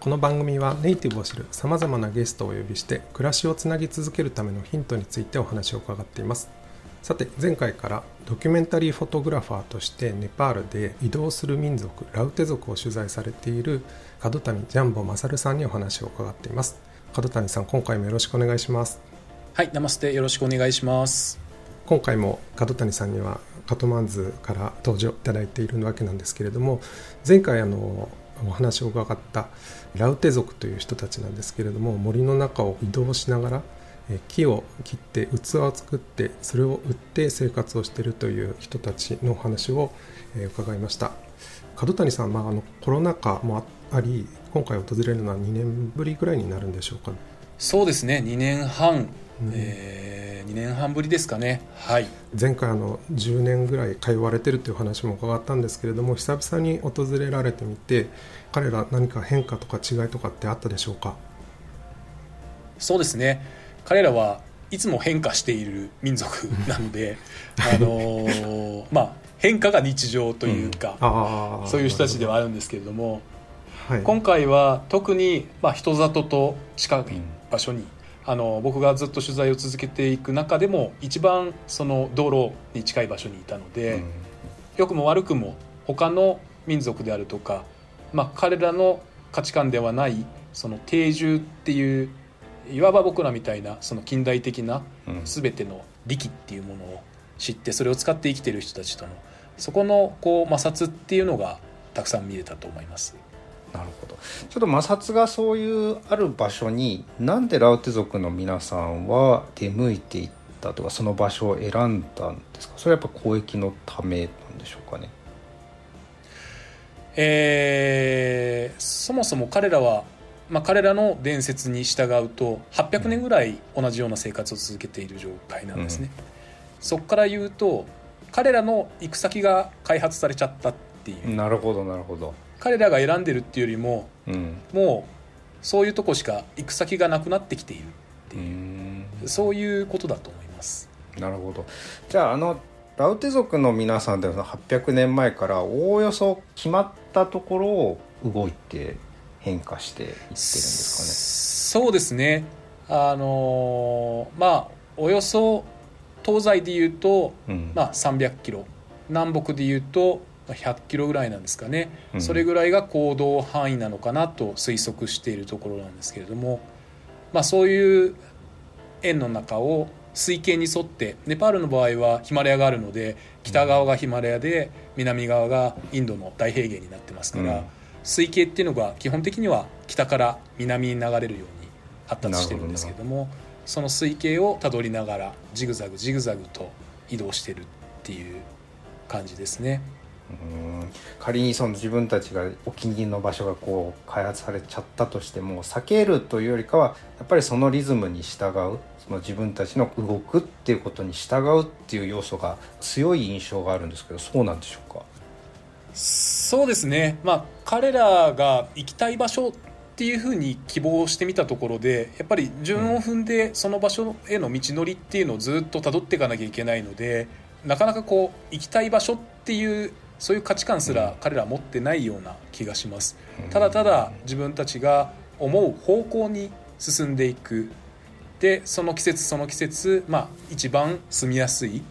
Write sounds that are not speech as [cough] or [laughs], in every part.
この番組はネイティブを知るさまざまなゲストをお呼びして暮らしをつなぎ続けるためのヒントについてお話を伺っています。さて前回からドキュメンタリーフォトグラファーとしてネパールで移動する民族ラウテ族を取材されている角谷ジャンボ勝さんにお話を伺っています。角谷さん今回もよろしくお願いします。はいナマステよろしくお願いします。今回も角谷さんにはカトマンズから登場いただいているわけなんですけれども前回あのお話を伺ったラウテ族という人たちなんですけれども森の中を移動しながら木を切って器を作ってそれを売って生活をしているという人たちの話を伺いました。角谷さん、まあ、あのコロナ禍もあり今回訪れるのは2年ぶりぐらいになるんでしょうか？そうですね。2年半、うん、えー、2年半ぶりですかね。はい。前回あの10年ぐらい通われてるという話も伺ったんですけれども久々に訪れられてみて彼ら何か変化とか違いとかってあったでしょうか？そうですね。彼らはいつも変化している民族 [laughs] なのであのまあ変化が日常というか、うん、そういう人たちではあるんですけれども、はい、今回は特に、まあ、人里と近い場所に、うん、あの僕がずっと取材を続けていく中でも一番その道路に近い場所にいたので、うん、良くも悪くも他の民族であるとかまあ、彼らの価値観ではないその定住っていういわば僕らみたいなその近代的な全ての力っていうものを知ってそれを使って生きてる人たちとのそこのこう摩擦っていうのがたくさん見れたと思います。なるほどちょっと摩擦がそういうある場所になんでラウテ族の皆さんは出向いていったとかその場所を選んだんですか？それはやっぱ交易のためなんでしょうかね。えー、そもそも彼らは、まあ、彼らの伝説に従うと800年ぐらい同じような生活を続けている状態なんですね、うん、そこから言うと彼らの行く先が開発されちゃったっていう。なるほどなるほど彼らが選んでるっていうよりも、うん、もうそういうとこしか行く先がなくなってきているっていう。そういうことだと思います。なるほど。じゃああのラウテ族の皆さんでは800年前からおおよそ決まったところを動いて変化していってるんですかね。そうですね。あのまあおよそ東西でいうと、うん、まあ、300キロ。南北でいうと100キロぐらいなんですかね、うん、それぐらいが行動範囲なのかなと推測しているところなんですけれども、まあ、そういう円の中を水系に沿ってネパールの場合はヒマラヤがあるので北側がヒマラヤで南側がインドの大平原になってますから、うん、水系っていうのが基本的には北から南に流れるように発達してるんですけどもその水系をたどりながらジグザグジグザグと移動してるっていう感じですね。仮にその自分たちがお気に入りの場所がこう開発されちゃったとしても避けるというよりかはやっぱりそのリズムに従うその自分たちの動くっていうことに従うっていう要素が強い印象があるんですけどそうなんでしょうか？そうですね、まあ、彼らが行きたい場所っていうふうに希望してみたところでやっぱり順を踏んでその場所への道のりっていうのをずっとたどっていかなきゃいけないのでなかなかこう行きたい場所っていうそういう価値観すら彼らは持ってないような気がします。ただただ自分たちが思う方向に進んでいく。でその季節その季節、まあ、一番住みやすい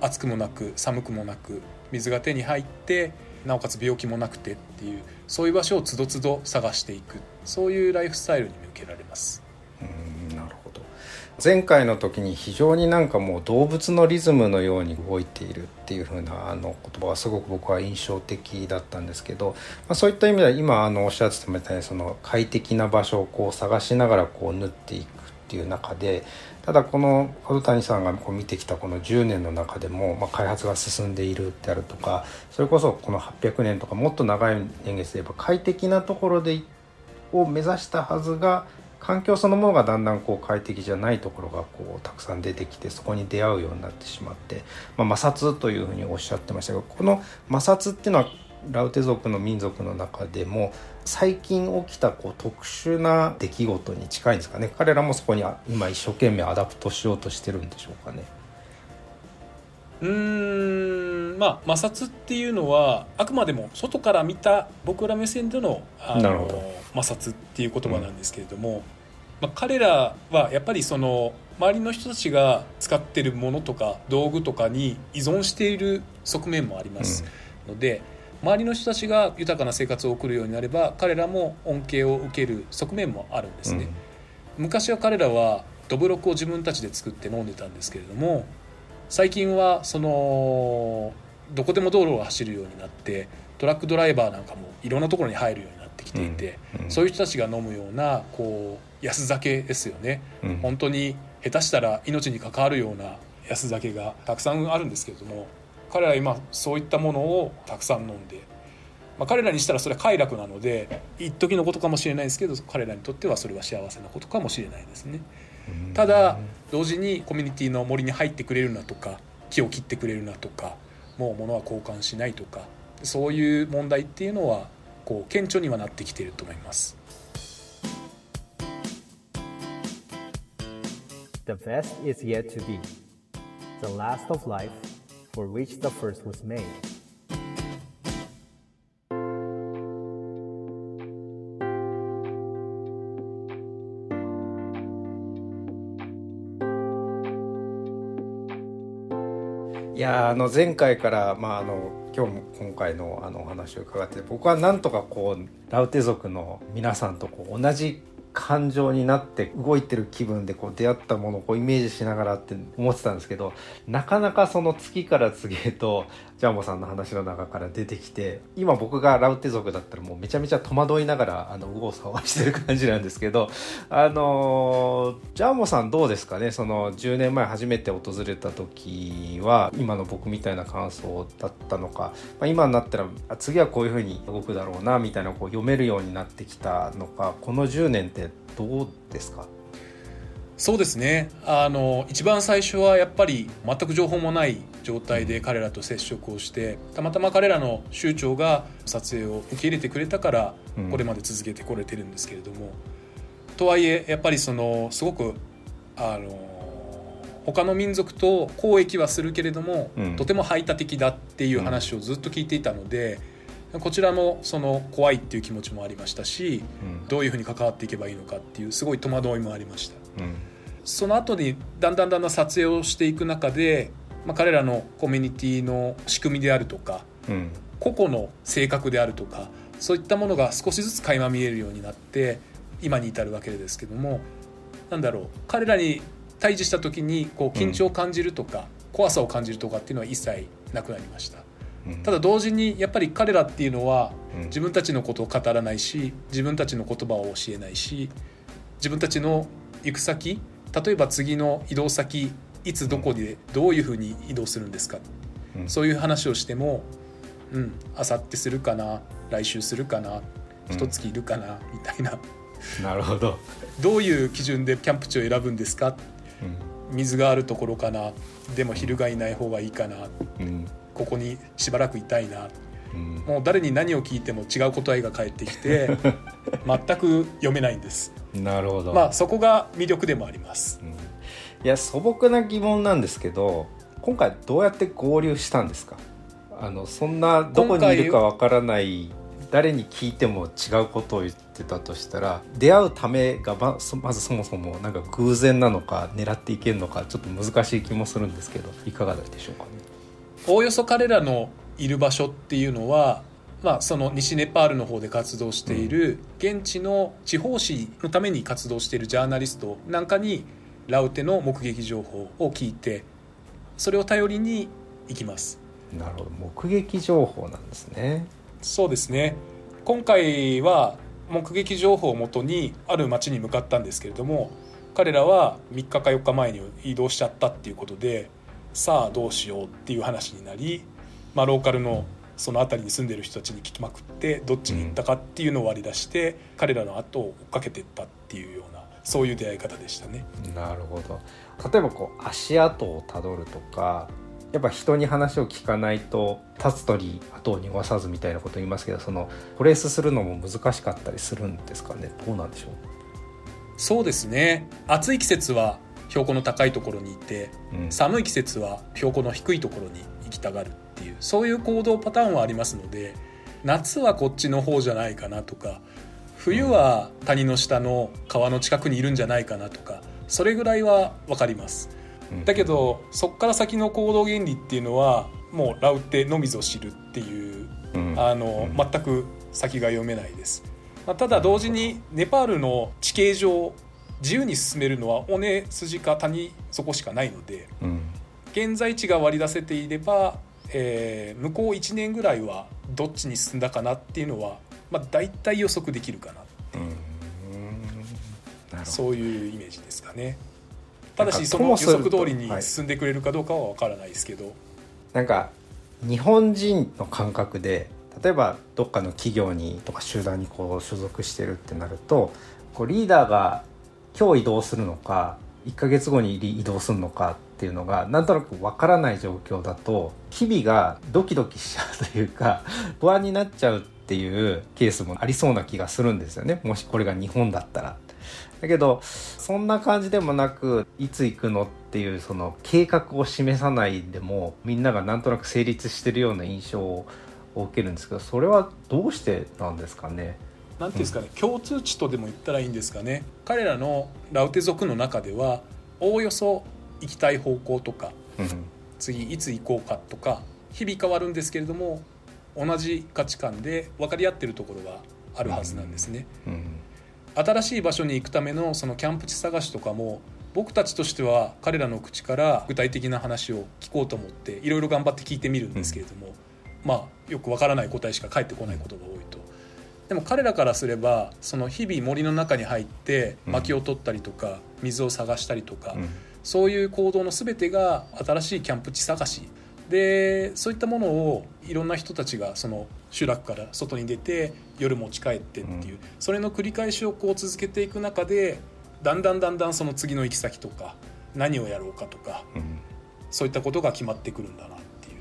暑くもなく寒くもなく水が手に入ってなおかつ病気もなくてっていうそういう場所をつどつど探していく。そういうライフスタイルに向けられます。うんなるほど前回の時に非常になんかもう動物のリズムのように動いているっていう風なあの言葉はすごく僕は印象的だったんですけど、まあ、そういった意味では今あのおっしゃってたみたいにその快適な場所をこう探しながらこう縫っていくっていう中でただこの角谷さんがこう見てきたこの10年の中でも、まあ、開発が進んでいるであるとかそれこそこの800年とかもっと長い年月で言えば快適なところでを目指したはずが環境そのものがだんだんこう快適じゃないところがこうたくさん出てきてそこに出会うようになってしまって、まあ、摩擦というふうにおっしゃってましたがこの摩擦っていうのはラウテ族の民族の中でも最近起きたこう特殊な出来事に近いんですかね彼らもそこに今一生懸命 adapt しようとしてるんでしょうかね。うんまあ摩擦っていうのはあくまでも外から見た僕ら目線でのあの摩擦っていう言葉なんですけれども、うん、まあ、彼らはやっぱりその周りの人たちが使ってるものとか道具とかに依存している側面もありますので、うん、周りの人たちが豊かな生活を送るようになれば彼らも恩恵を受ける側面もあるんですね。うん、昔は彼らはどぶろくを自分たちで作って飲んでたんですけれども最近はそのどこでも道路を走るようになってトラックドライバーなんかもいろんなところに入るようになってきていて、うんうん、そういう人たちが飲むようなこう安酒ですよね、うん、本当に下手したら命に関わるような安酒がたくさんあるんですけれども彼らは今そういったものをたくさん飲んで、まあ、彼らにしたらそれは快楽なので一時のことかもしれないですけど彼らにとってはそれは幸せなことかもしれないですね。ただ同時にコミュニティの森に入ってくれるなとか木を切ってくれるなとかもう物は交換しないとかそういう問題っていうのはこう顕著にはなってきていると思います。The best is yet to be, the last of life for which the first was made. いやあの前回から、まあ、あの今日も今回のあのお話を伺って僕はなんとかこうラウテ族の皆さんとこう同じ感情になって動いてる気分でこう出会ったものをこうイメージしながらって思ってたんですけどなかなかその月から次へとジャンボさんの話の中から出てきて今僕がラウテ族だったらもうめちゃめちゃ戸惑いながらあの右往左往してる感じなんですけどあのジャンボさんどうですかね？その10年前初めて訪れた時は今の僕みたいな感想だったのか、まあ、今になったら次はこういうふうに動くだろうなみたいなこう読めるようになってきたのかこの10年ってどうですか？そうですね。あの一番最初はやっぱり全く情報もない状態で彼らと接触をしてたまたま彼らの州長が撮影を受け入れてくれたからこれまで続けてこれてるんですけれども、うん、とはいえやっぱりそのすごくあの他の民族と交易はするけれども、うん、とても排他的だっていう話をずっと聞いていたので。こちらもその怖いっていう気持ちもありましたし、うん、どういうふうに関わっていけばいいのかっていうすごい戸惑いもありました、うん、その後にだんだんだんだん撮影をしていく中で、まあ、彼らのコミュニティの仕組みであるとか、うん、個々の性格であるとかそういったものが少しずつ垣間見えるようになって今に至るわけですけどもなんだろう彼らに対峙した時にこう緊張を感じるとか、怖さを感じるとかっていうのは一切なくなりました。ただ同時にやっぱり彼らっていうのは自分たちのことを語らないし自分たちの言葉を教えないし自分たちの行く先例えば次の移動先いつどこでどういうふうに移動するんですか、うん、そういう話をしてもうんあさってするかな来週するかな一月いるかな、みたいな。なるほど。どういう基準でキャンプ地を選ぶんですか、うん、水があるところかな？でも昼がいない方がいいかな、うん、ここにしばらくいたいな、うん、もう誰に何を聞いても違う答えが返ってきて [laughs] 全く読めないんです。なるほど。まあそこが魅力でもあります、うん、いや素朴な疑問なんですけど今回どうやって合流したんですか？あのそんなどこにいるかわからない誰に聞いても違うことを言ってたとしたら出会うためがままずそもそもなんか偶然なのか狙っていけるのかちょっと難しい気もするんですけどいかがでしょうかね？おおよそ彼らのいる場所っていうのは、まあ、その西ネパールの方で活動している現地の地方紙のために活動しているジャーナリストなんかにラウテの目撃情報を聞いてそれを頼りに行きます。なるほど。目撃情報なんですね。そうですね。今回は目撃情報をもとにある町に向かったんですけれども彼らは3日か4日前に移動しちゃったっていうことでさあどうしようっていう話になり、まあ、ローカルのその辺りに住んでる人たちに聞きまくってどっちに行ったかっていうのを割り出して、彼らの後を追っかけていったっていうようなそういう出会い方でしたね。なるほど。例えばこう足跡をたどるとかやっぱ人に話を聞かないと立つ鳥後を濁さずみたいなこと言いますけどそのトレースするのも難しかったりするんですかね？どうなんでしょう？そうですね。暑い季節は標高の高いところにいて、うん、寒い季節は標高の低いところに行きたがるっていうそういう行動パターンはありますので夏はこっちの方じゃないかなとか冬は谷の下の川の近くにいるんじゃないかなとかそれぐらいは分かります。だけどそこから先の行動原理っていうのはもうラウテのみぞ知るっていう、あの全く先が読めないです。まあ、ただ同時にネパールの地形上自由に進めるのは尾根筋か谷底しかないので、現在地が割り出せていれば、えー、向こう1年ぐらいはどっちに進んだかなっていうのは、まあ、大体予測できるかなって。いう、そういうイメージですかね。ただしその予測通りに進んでくれるかどうかは分からないですけど、はい、なんか日本人の感覚で例えばどっかの企業にとか集団にこう所属してるってなるとこうリーダーが今日移動するのか1ヶ月後に移動するのかっていうのがなんとなくわからない状況だと日々がドキドキしちゃうというか [laughs] 不安になっちゃうっていうケースもありそうな気がするんですよねもしこれが日本だったら。だけどそんな感じでもなくいつ行くのっていうその計画を示さないでもみんながなんとなく成立してるような印象を受けるんですけどそれはどうしてなんですかね？なんていうんですかね、うん、共通値とでも言ったらいいんですかね。彼らのラウテ族の中ではおおよそ行きたい方向とか、うん、次いつ行こうかとか日々変わるんですけれども同じ価値観で分かり合ってるところはあるはずなんですね。うん、新しい場所に行くためのそのキャンプ地探しとかも僕たちとしては彼らの口から具体的な話を聞こうと思っていろいろ頑張って聞いてみるんですけれども、うん、まあよくわからない答えしか返ってこないことが多いと。でも彼らからすればその日々森の中に入って薪を取ったりとか水を探したりとか、うん、そういう行動の全てが新しいキャンプ地探し。でそういったものをいろんな人たちがその集落から外に出て夜持ち帰ってっていう、うん、それの繰り返しをこう続けていく中でだんだんだんだんその次の行き先とか何をやろうかとか、うん、そういったことが決まってくるんだなっていう。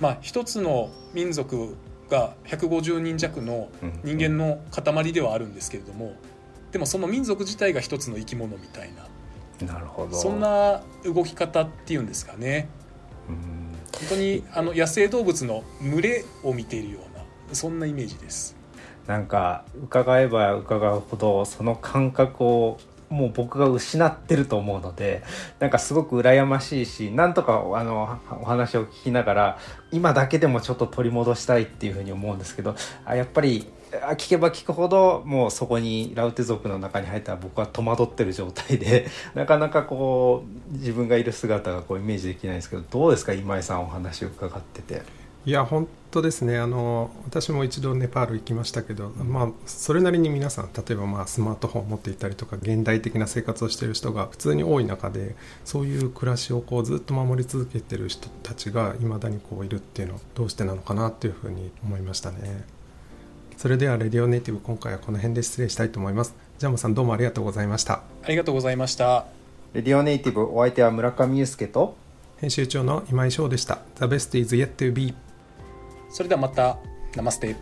まあ一つの民族が150人弱の人間の塊ではあるんですけれども、でもその民族自体が一つの生き物みたいななるほど。そんな動き方っていうんですかね。本当にあの野生動物の群れを見ているようなそんなイメージです。なんか伺えば伺うほどその感覚をもう僕が失ってると思うのでなんかすごく羨ましいしなんとかあのお話を聞きながら今だけでもちょっと取り戻したいっていうふうに思うんですけどあやっぱり聞けば聞くほどもうそこにラウテ族の中に入ったら僕は戸惑ってる状態で [laughs] なかなかこう自分がいる姿がこうイメージできないんですけどどうですか今井さんお話を伺ってて。いや本当ですね。あの私も一度ネパール行きましたけど、まあ、それなりに皆さん例えばまあスマートフォンを持っていたりとか現代的な生活をしている人が普通に多い中でそういう暮らしをこうずっと守り続けている人たちがいまだにこういるっていうのはどうしてなのかなっていうふうに思いましたね。それではレディオネイティブ今回はこの辺で失礼したいと思います。ジャムさんどうもありがとうございました。ありがとうございました。レディオネイティブお相手は村上裕介と編集長の今井翔でした。The best is yet to be それではまたナマステ。